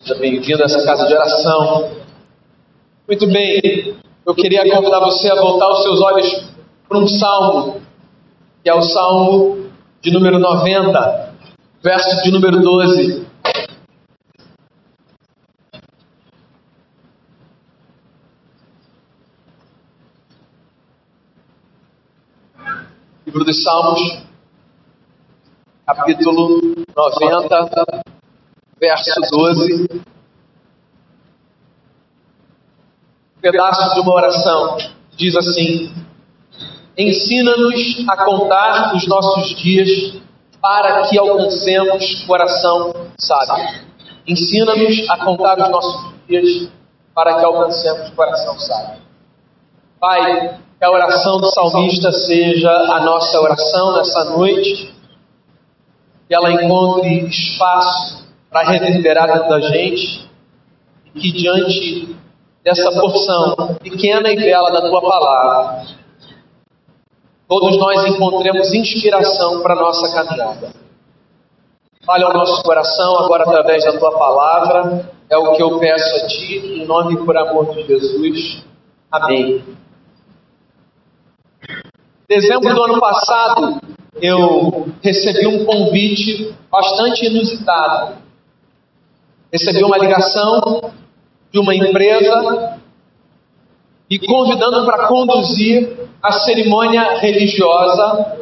Seja bem-vindo a essa casa de oração. Muito bem, eu queria convidar você a voltar os seus olhos para um salmo, que é o salmo de número 90, verso de número 12. Livro dos Salmos, capítulo 90, verso 12. Um pedaço de uma oração diz assim: Ensina-nos a contar os nossos dias para que alcancemos coração sábio. Ensina-nos a contar os nossos dias para que alcancemos coração sábio. Pai, que a oração do salmista seja a nossa oração nessa noite, que ela encontre espaço para reverberar dentro da gente, e que diante dessa porção pequena e bela da tua palavra, todos nós encontremos inspiração para a nossa caminhada. Fale ao nosso coração agora através da tua palavra, é o que eu peço a ti, em nome e por amor de Jesus. Amém. Dezembro do ano passado, eu recebi um convite bastante inusitado. Recebi uma ligação de uma empresa e convidando para conduzir a cerimônia religiosa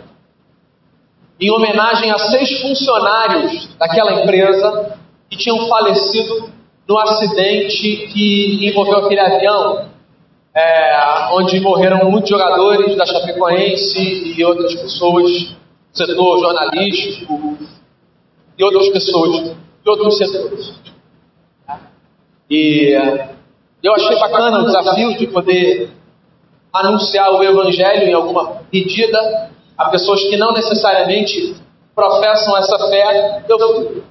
em homenagem a seis funcionários daquela empresa que tinham falecido no acidente que envolveu aquele avião é, onde morreram muitos jogadores da Chapecoense e outras pessoas setor jornalístico e outras pessoas de outros setores. E eu achei bacana o desafio de poder anunciar o Evangelho em alguma medida a pessoas que não necessariamente professam essa fé. Eu,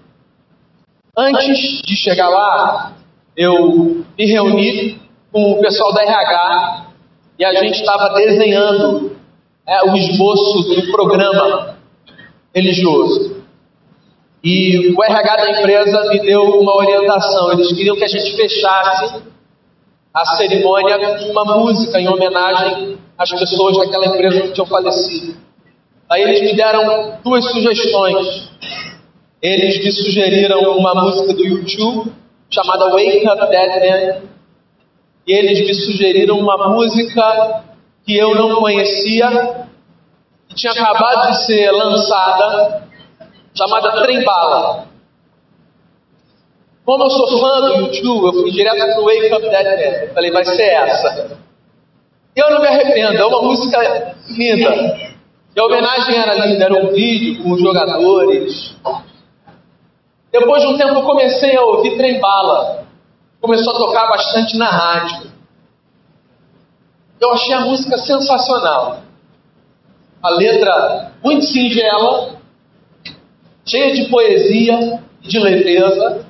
antes de chegar lá, eu me reuni com o pessoal da RH e a gente estava desenhando é, o esboço do programa religioso. E o RH da empresa me deu uma orientação. Eles queriam que a gente fechasse a cerimônia com uma música em homenagem às pessoas daquela empresa que tinham falecido. Aí eles me deram duas sugestões. Eles me sugeriram uma música do YouTube chamada Wake Up Dead Man, e eles me sugeriram uma música que eu não conhecia, que tinha acabado de ser lançada, chamada Trembala. Como eu sou fã do YouTube, eu fui direto pro Wake Up Dead Man. Falei, vai ser essa. Eu não me arrependo, é uma música linda. E a homenagem era linda, era um vídeo com os jogadores. Depois de um tempo eu comecei a ouvir Trembala começou a tocar bastante na rádio. Eu achei a música sensacional. A letra muito singela, cheia de poesia e de leveza,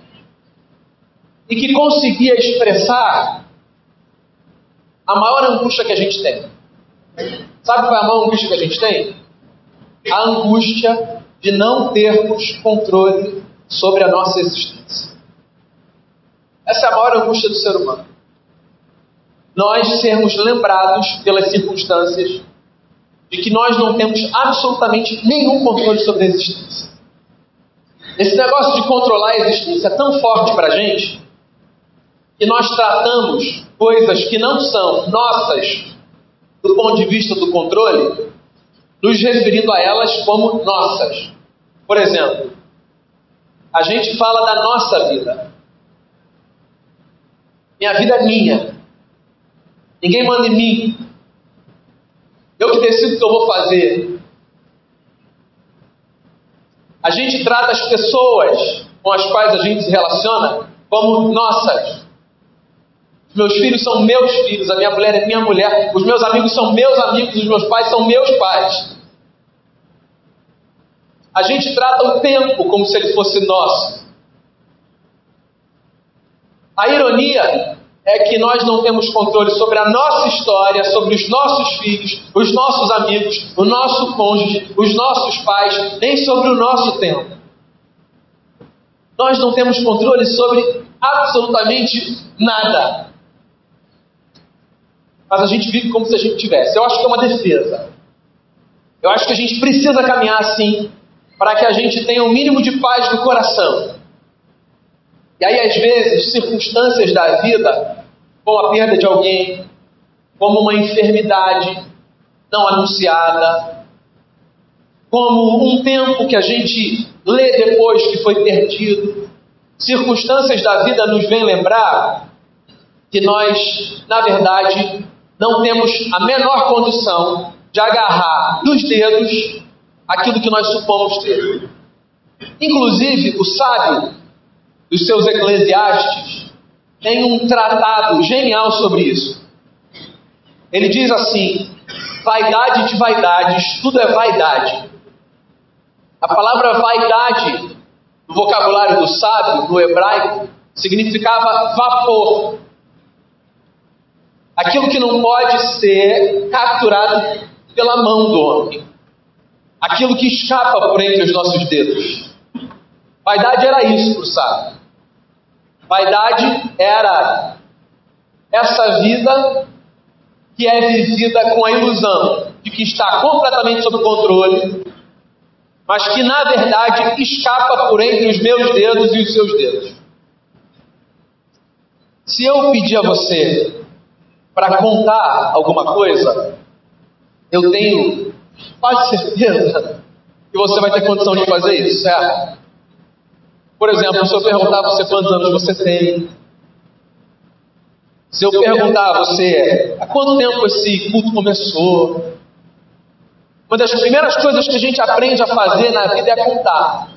e que conseguia expressar a maior angústia que a gente tem. Sabe qual é a maior angústia que a gente tem? A angústia de não termos controle sobre a nossa existência. Essa é a maior angústia do ser humano. Nós sermos lembrados pelas circunstâncias de que nós não temos absolutamente nenhum controle sobre a existência. Esse negócio de controlar a existência é tão forte para a gente que nós tratamos coisas que não são nossas do ponto de vista do controle, nos referindo a elas como nossas. Por exemplo, a gente fala da nossa vida. Minha vida é minha. Ninguém manda em mim. Eu que decido o que eu vou fazer. A gente trata as pessoas com as quais a gente se relaciona como nossas. Os meus filhos são meus filhos, a minha mulher é minha mulher, os meus amigos são meus amigos, os meus pais são meus pais. A gente trata o tempo como se ele fosse nosso. A ironia é que nós não temos controle sobre a nossa história, sobre os nossos filhos, os nossos amigos, o nosso cônjuge, os nossos pais, nem sobre o nosso tempo. Nós não temos controle sobre absolutamente nada. Mas a gente vive como se a gente tivesse. Eu acho que é uma defesa. Eu acho que a gente precisa caminhar assim para que a gente tenha um mínimo de paz no coração. E aí, às vezes, circunstâncias da vida, como a perda de alguém, como uma enfermidade não anunciada, como um tempo que a gente lê depois que foi perdido, circunstâncias da vida nos vêm lembrar que nós, na verdade, não temos a menor condição de agarrar nos dedos aquilo que nós supomos ter. Inclusive, o sábio dos seus eclesiastes tem um tratado genial sobre isso. Ele diz assim: vaidade de vaidades, tudo é vaidade. A palavra vaidade, no vocabulário do sábio, no hebraico, significava vapor. Aquilo que não pode ser capturado pela mão do homem. Aquilo que escapa por entre os nossos dedos. Vaidade era isso para o sábio. Vaidade era essa vida que é vivida com a ilusão de que está completamente sob controle, mas que na verdade escapa por entre os meus dedos e os seus dedos. Se eu pedir a você para contar alguma coisa, eu tenho quase certeza que você vai ter condição de fazer isso, certo? Por exemplo, se eu perguntar a você quantos anos você tem, se eu perguntar a você há quanto tempo esse culto começou, uma das primeiras coisas que a gente aprende a fazer na vida é contar.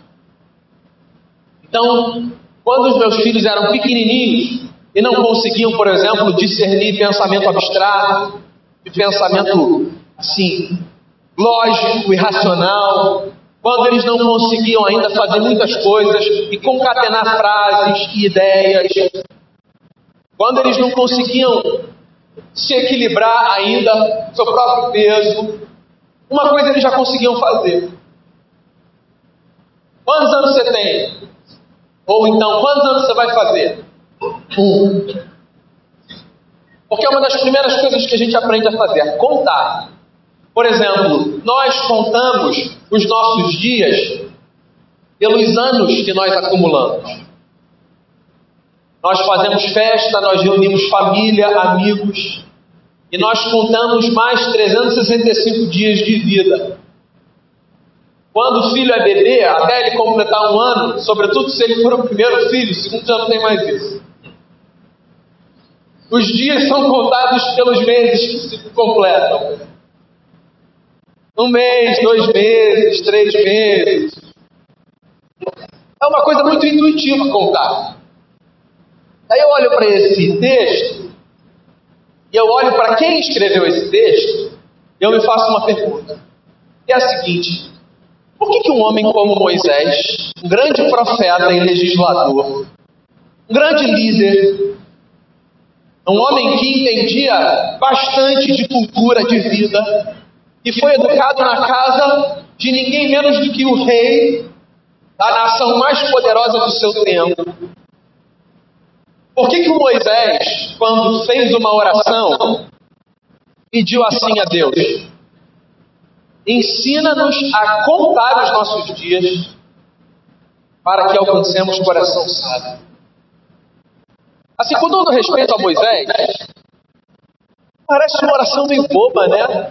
Então, quando os meus filhos eram pequenininhos e não conseguiam, por exemplo, discernir pensamento abstrato e pensamento assim, lógico e racional, quando eles não conseguiam ainda fazer muitas coisas e concatenar frases e ideias, quando eles não conseguiam se equilibrar ainda seu próprio peso, uma coisa eles já conseguiam fazer. Quantos anos você tem? Ou então, quantos anos você vai fazer? Um. Porque é uma das primeiras coisas que a gente aprende a fazer, contar. Por exemplo, nós contamos os nossos dias pelos anos que nós acumulamos. Nós fazemos festa, nós reunimos família, amigos, e nós contamos mais 365 dias de vida. Quando o filho é bebê, até ele completar um ano, sobretudo se ele for o primeiro filho, o segundo já não tem mais isso. Os dias são contados pelos meses que se completam. Um mês, dois meses, três meses. É uma coisa muito intuitiva contar. Aí eu olho para esse texto, e eu olho para quem escreveu esse texto, e eu me faço uma pergunta. É a seguinte: por que, que um homem como Moisés, um grande profeta e legislador, um grande líder, um homem que entendia bastante de cultura, de vida, e foi educado na casa de ninguém menos do que o rei da nação mais poderosa do seu tempo. Por que, que Moisés, quando fez uma oração, pediu assim a Deus? Ensina-nos a contar os nossos dias para que alcancemos coração sábio. Assim, com todo respeito a Moisés, parece uma oração meio boba, né?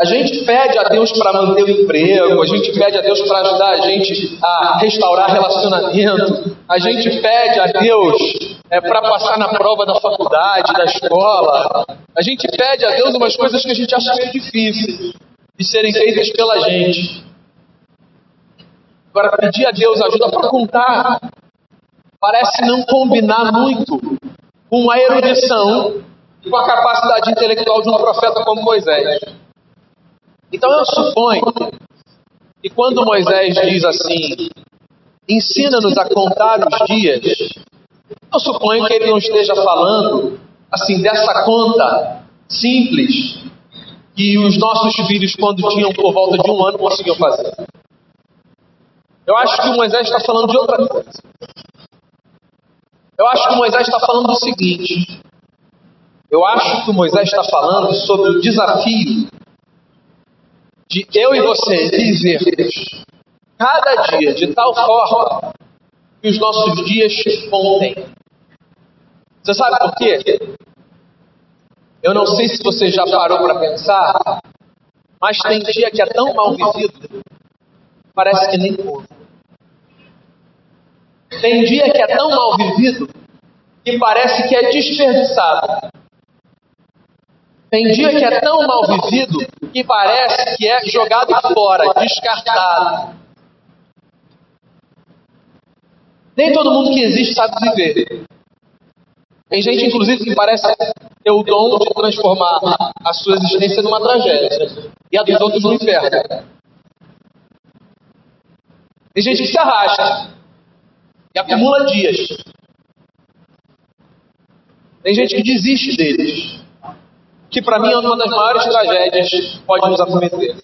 A gente pede a Deus para manter o emprego, a gente pede a Deus para ajudar a gente a restaurar relacionamento, a gente pede a Deus é, para passar na prova da faculdade, da escola, a gente pede a Deus umas coisas que a gente acha meio difíceis de serem feitas pela gente. Agora, pedir a Deus ajuda para contar parece não combinar muito com a erudição e com a capacidade intelectual de um profeta como Moisés. Então eu suponho que quando Moisés diz assim, ensina-nos a contar os dias, eu suponho que ele não esteja falando assim dessa conta simples que os nossos filhos, quando tinham por volta de um ano, conseguiam fazer. Eu acho que Moisés está falando de outra coisa. Eu acho que Moisés está falando do seguinte. Eu acho que Moisés está falando sobre o desafio de eu e você vivermos cada dia de tal forma que os nossos dias contem. Você sabe por quê? Eu não sei se você já parou para pensar, mas tem dia que é tão mal vivido, parece que nem pouco. Tem dia que é tão mal vivido que parece que é desperdiçado. Tem dia que é tão mal vivido que parece que é jogado fora, descartado. Nem todo mundo que existe sabe viver. Tem gente, inclusive, que parece ter o dom de transformar a sua existência numa tragédia e a dos outros no inferno. Tem gente que se arrasta e acumula dias. Tem gente que desiste deles, que para mim é uma das maiores tragédias que pode nos acometer.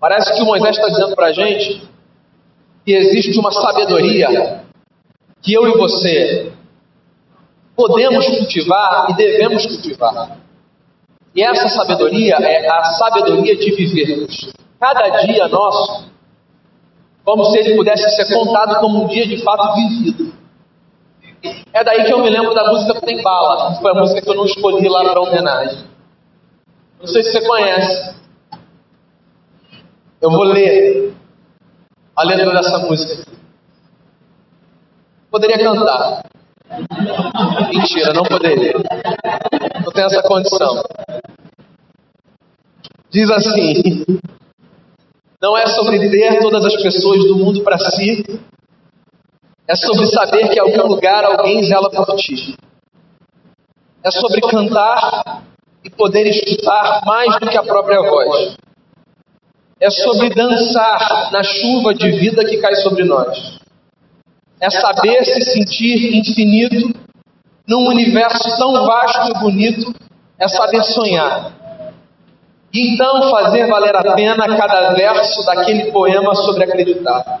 Parece que o Moisés está dizendo para a gente que existe uma sabedoria que eu e você podemos cultivar e devemos cultivar. E essa sabedoria é a sabedoria de vivermos. Cada dia nosso como se ele pudesse ser contado como um dia de fato vivido. É daí que eu me lembro da música Tem Bala, que foi a música que eu não escolhi lá para homenagem. Não sei se você conhece. Eu vou ler a letra dessa música. Poderia cantar. Mentira, não poderia. Não tenho essa condição. Diz assim: não é sobre ter todas as pessoas do mundo para si. É sobre saber que em algum lugar alguém zela por ti. É sobre cantar e poder escutar mais do que a própria voz. É sobre dançar na chuva de vida que cai sobre nós. É saber se sentir infinito num universo tão vasto e bonito. É saber sonhar e então fazer valer a pena cada verso daquele poema sobre acreditar.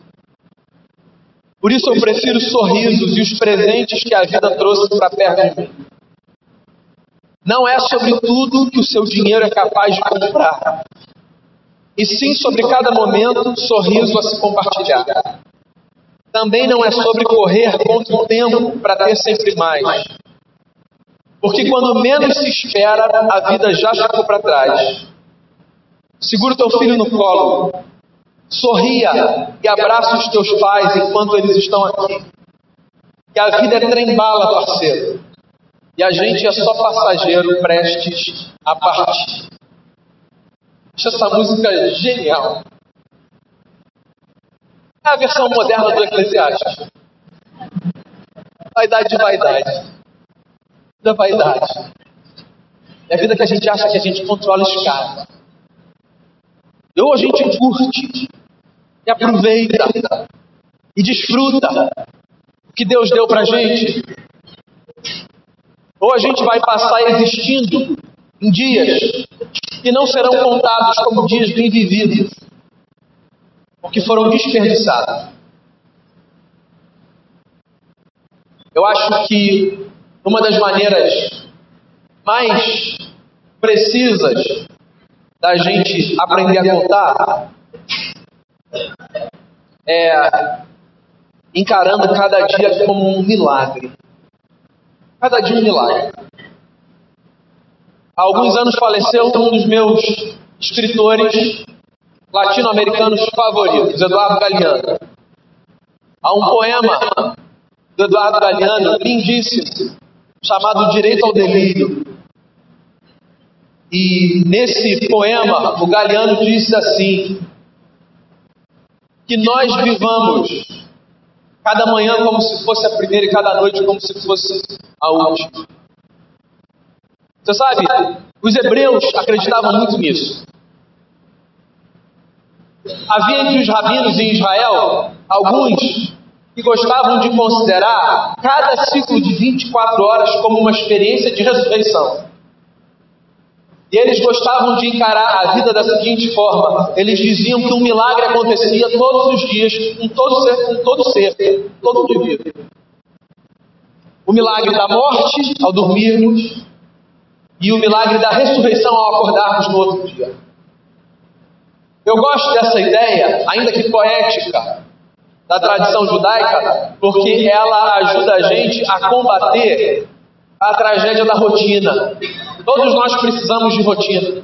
Por isso eu prefiro os sorrisos e os presentes que a vida trouxe para perto de mim. Não é sobre tudo que o seu dinheiro é capaz de comprar, e sim sobre cada momento, sorriso a se compartilhar. Também não é sobre correr contra o tempo para ter sempre mais. Porque quando menos se espera, a vida já ficou para trás. Segura teu filho no colo. Sorria e abraça os teus pais enquanto eles estão aqui. Que a vida é trem-bala, parceiro. E a gente é só passageiro prestes a partir. Acho essa música genial. É a versão moderna do Eclesiastes. Vaidade de vaidade. Da vaidade. É a vida que a gente acha que a gente controla os caras. Ou a gente curte e aproveita e desfruta o que Deus deu para gente. Ou a gente vai passar existindo em dias que não serão contados como dias bem vividos, porque foram desperdiçados. Eu acho que uma das maneiras mais precisas da gente aprender a contar é encarando cada dia como um milagre. Cada dia um milagre. Há alguns anos faleceu um dos meus escritores latino-americanos favoritos, Eduardo Galeano. Há um poema do Eduardo Galeano lindíssimo, chamado Direito ao Delírio. E nesse poema, o Galeano disse assim: que nós vivamos Cada manhã como se fosse a primeira e cada noite como se fosse a última. Você sabe, os hebreus acreditavam muito nisso. Havia entre os rabinos em Israel alguns que gostavam de considerar cada ciclo de 24 horas como uma experiência de ressurreição. E eles gostavam de encarar a vida da seguinte forma: eles diziam que um milagre acontecia todos os dias com todo ser, com todo ser, todo indivíduo. O milagre da morte ao dormirmos e o milagre da ressurreição ao acordarmos no outro dia. Eu gosto dessa ideia, ainda que poética, da tradição judaica, porque ela ajuda a gente a combater a tragédia da rotina. Todos nós precisamos de rotina.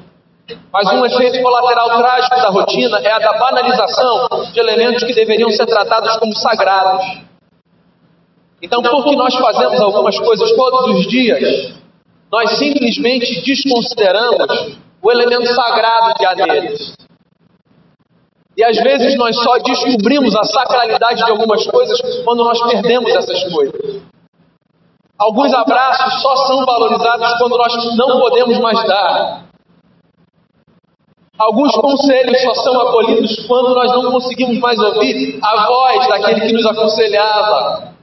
Mas um efeito colateral trágico da rotina é a da banalização de elementos que deveriam ser tratados como sagrados. Então, porque nós fazemos algumas coisas todos os dias, nós simplesmente desconsideramos o elemento sagrado que há neles. E às vezes nós só descobrimos a sacralidade de algumas coisas quando nós perdemos essas coisas. Alguns abraços só são valorizados quando nós não podemos mais dar. Alguns conselhos só são acolhidos quando nós não conseguimos mais ouvir a voz daquele que nos aconselhava.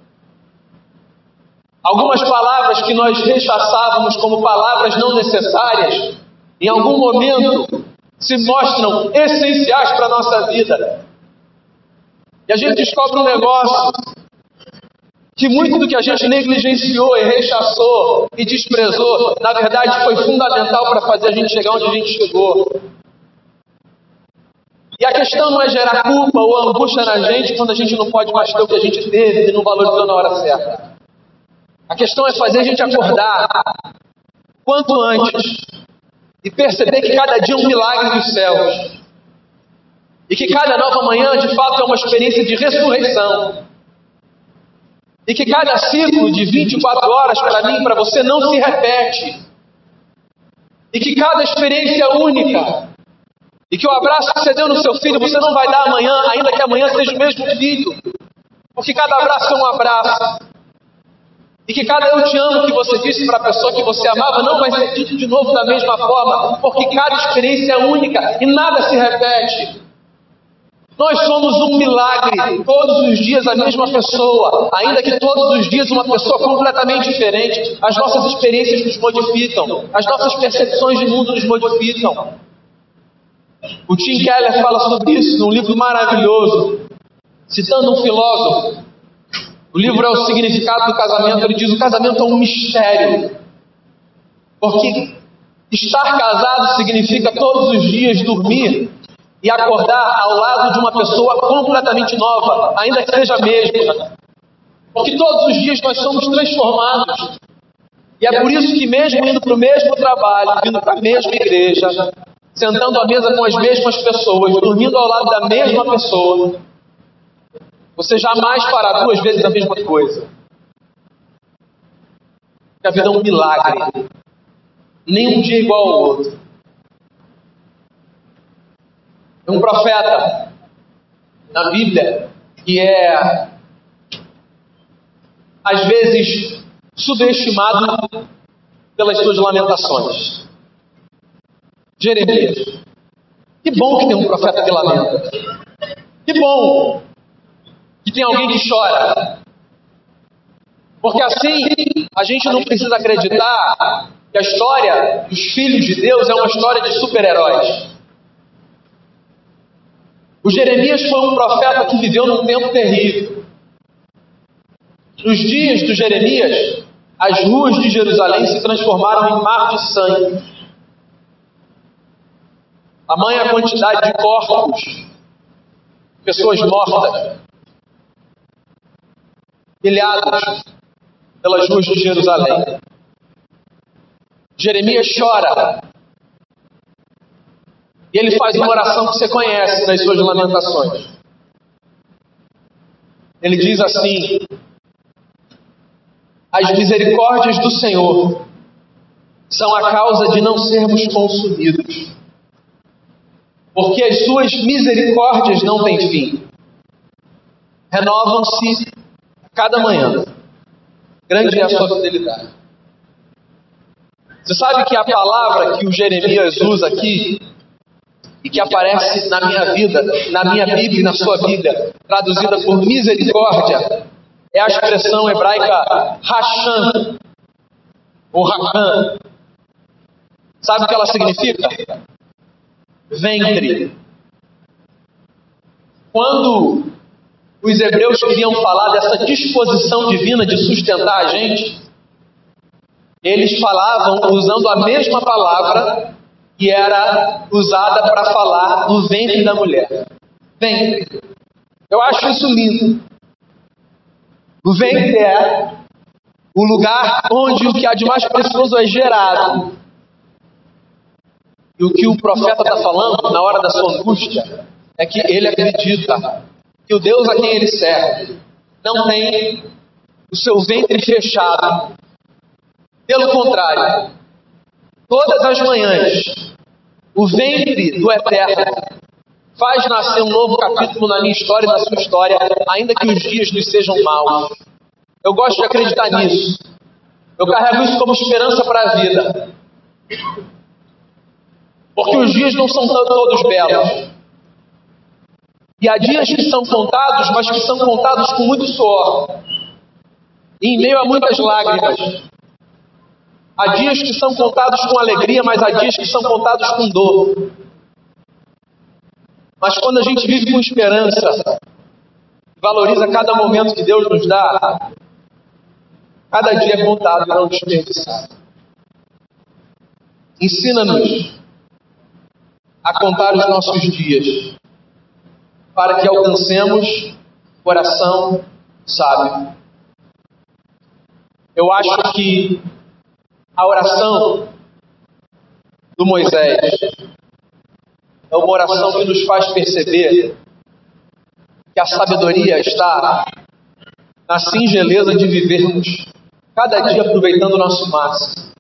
Algumas palavras que nós rechaçávamos como palavras não necessárias, em algum momento se mostram essenciais para a nossa vida. E a gente descobre um negócio que muito do que a gente negligenciou e rechaçou e desprezou, na verdade foi fundamental para fazer a gente chegar onde a gente chegou. E a questão não é gerar culpa ou angústia na gente quando a gente não pode mais ter o que a gente teve e não valorizou na hora certa. A questão é fazer a gente acordar quanto antes e perceber que cada dia é um milagre dos céus. E que cada nova manhã, de fato, é uma experiência de ressurreição. E que cada ciclo de 24 horas para mim e para você não se repete. E que cada experiência é única. E que o abraço que você deu no seu filho, você não vai dar amanhã, ainda que amanhã seja o mesmo filho. Porque cada abraço é um abraço. E que cada eu te amo que você disse para a pessoa que você amava não vai ser dito de novo da mesma forma, porque cada experiência é única e nada se repete. Nós somos um milagre, todos os dias a mesma pessoa, ainda que todos os dias uma pessoa completamente diferente. As nossas experiências nos modificam, as nossas percepções de mundo nos modificam. O Tim Keller fala sobre isso num livro maravilhoso, citando um filósofo. O livro é o significado do casamento. Ele diz: o casamento é um mistério. Porque estar casado significa todos os dias dormir e acordar ao lado de uma pessoa completamente nova, ainda que seja a mesma. Porque todos os dias nós somos transformados. E é por isso que, mesmo indo para o mesmo trabalho, indo para a mesma igreja, sentando à mesa com as mesmas pessoas, dormindo ao lado da mesma pessoa, você jamais fará duas vezes a mesma coisa. Porque a vida é um milagre. Nenhum dia é igual ao outro. É um profeta na Bíblia que é, às vezes, subestimado pelas suas lamentações. Jeremias. Que bom que tem um profeta que lamenta. Que bom que tem alguém que chora. Porque assim a gente não precisa acreditar que a história dos filhos de Deus é uma história de super-heróis. O Jeremias foi um profeta que viveu num tempo terrível. Nos dias do Jeremias, as ruas de Jerusalém se transformaram em mar de sangue. A maior quantidade de corpos, pessoas mortas, pilhados pelas ruas de Jerusalém. Jeremias chora. E ele faz uma oração que você conhece nas suas lamentações. Ele diz assim: As misericórdias do Senhor são a causa de não sermos consumidos, porque as suas misericórdias não têm fim, renovam-se cada manhã. Grande é a sua fidelidade. Você sabe que a palavra que o Jeremias usa aqui e que aparece na minha vida, na minha Bíblia e na sua Bíblia, traduzida por misericórdia, é a expressão hebraica Hashan, ou Hakan. Sabe o que ela significa? Ventre. Quando os hebreus queriam falar dessa disposição divina de sustentar a gente, eles falavam usando a mesma palavra que era usada para falar do ventre da mulher. Ventre. Eu acho isso lindo. O ventre é o lugar onde o que há de mais precioso é gerado. E o que o profeta está falando na hora da sua angústia é que ele acredita que o Deus a quem ele serve não tem o seu ventre fechado. Pelo contrário, todas as manhãs, o ventre do Eterno faz nascer um novo capítulo na minha história e na sua história, ainda que os dias nos sejam maus. Eu gosto de acreditar nisso. Eu carrego isso como esperança para a vida. Porque os dias não são todos belos. E há dias que são contados, mas que são contados com muito suor. E em meio a muitas lágrimas. Há dias que são contados com alegria, mas há dias que são contados com dor. Mas quando a gente vive com esperança, valoriza cada momento que Deus nos dá, cada dia é contado e não desperdiçado. Ensina-nos a contar os nossos dias para que alcancemos coração sábio. Eu acho que a oração do Moisés é uma oração que nos faz perceber que a sabedoria está na singeleza de vivermos cada dia aproveitando o nosso máximo,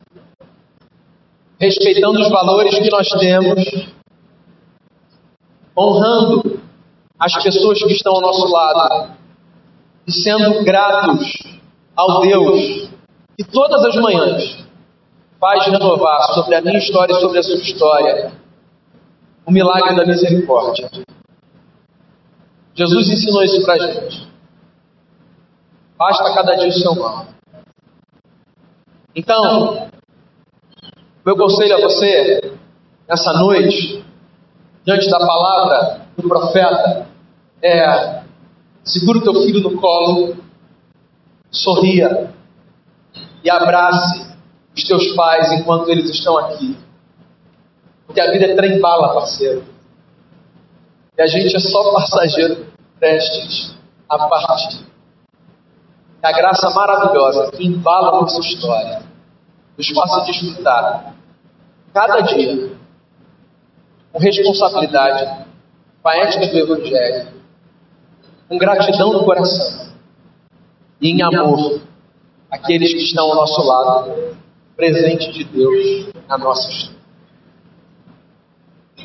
respeitando os valores que nós temos, honrando as pessoas que estão ao nosso lado e sendo gratos ao Deus que todas as manhãs faz renovar sobre a minha história e sobre a sua história o milagre da misericórdia. Jesus ensinou isso para a gente. Basta cada dia o seu mal. Então, meu conselho a você, nessa noite, diante da palavra do profeta, é: segura o teu filho no colo, sorria e abrace os teus pais enquanto eles estão aqui. Porque a vida é trem bala, parceiro. E a gente é só passageiro prestes a partir. É a graça maravilhosa que embala a nossa história nos faça desfrutar cada dia com responsabilidade, com a ética do Evangelho, com gratidão no coração e em amor aqueles que estão ao nosso lado, presente de Deus na nossa história.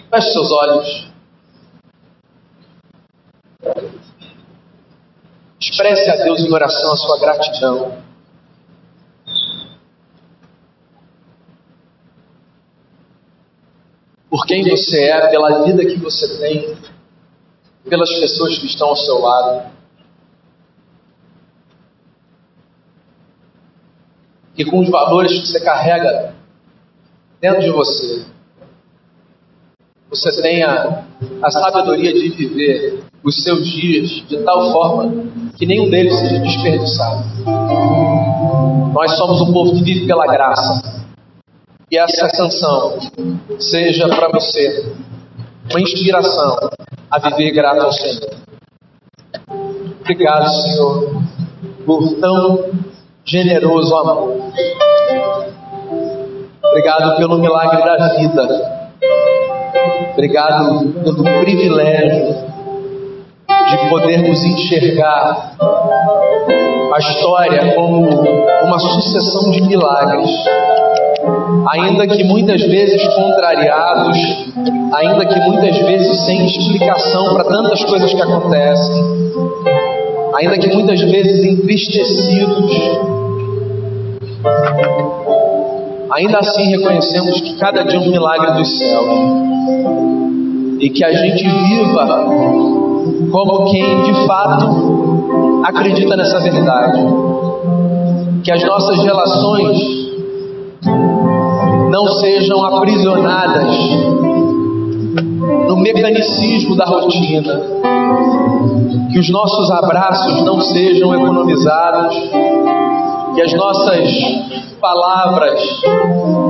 Feche seus olhos. Expresse a Deus em oração a sua gratidão. Por quem você é, pela vida que você tem, pelas pessoas que estão ao seu lado. E com os valores que você carrega dentro de você, você tenha a sabedoria de viver os seus dias de tal forma que nenhum deles seja desperdiçado. Nós somos um povo que vive pela graça. E essa canção seja para você uma inspiração a viver grato ao Senhor. Obrigado, Senhor, por tão generoso amor. Obrigado pelo milagre da vida. Obrigado pelo privilégio de podermos enxergar a história como uma sucessão de milagres. Ainda que muitas vezes contrariados, ainda que muitas vezes sem explicação para tantas coisas que acontecem, ainda que muitas vezes entristecidos, ainda assim reconhecemos que cada dia é um milagre dos céus. E que a gente viva como quem de fato acredita nessa verdade, que as nossas relações não sejam aprisionadas no mecanicismo da rotina, que os nossos abraços não sejam economizados, que as nossas palavras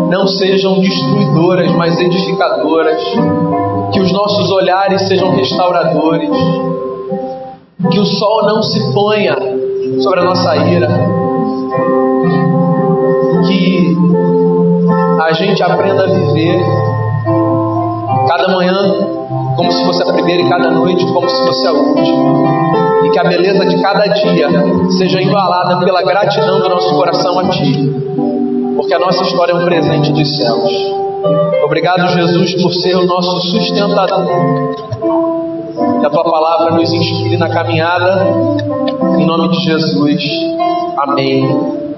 não sejam destruidoras, mas edificadoras, que os nossos olhares sejam restauradores, que o sol não se ponha sobre a nossa ira, que a gente aprenda a viver cada manhã como se fosse a primeira e cada noite como se fosse a última. E que a beleza de cada dia seja embalada pela gratidão do nosso coração a Ti, porque a nossa história é um presente dos céus. Obrigado, Jesus, por ser o nosso sustentador. Que a Tua palavra nos inspire na caminhada. Em nome de Jesus. Amém.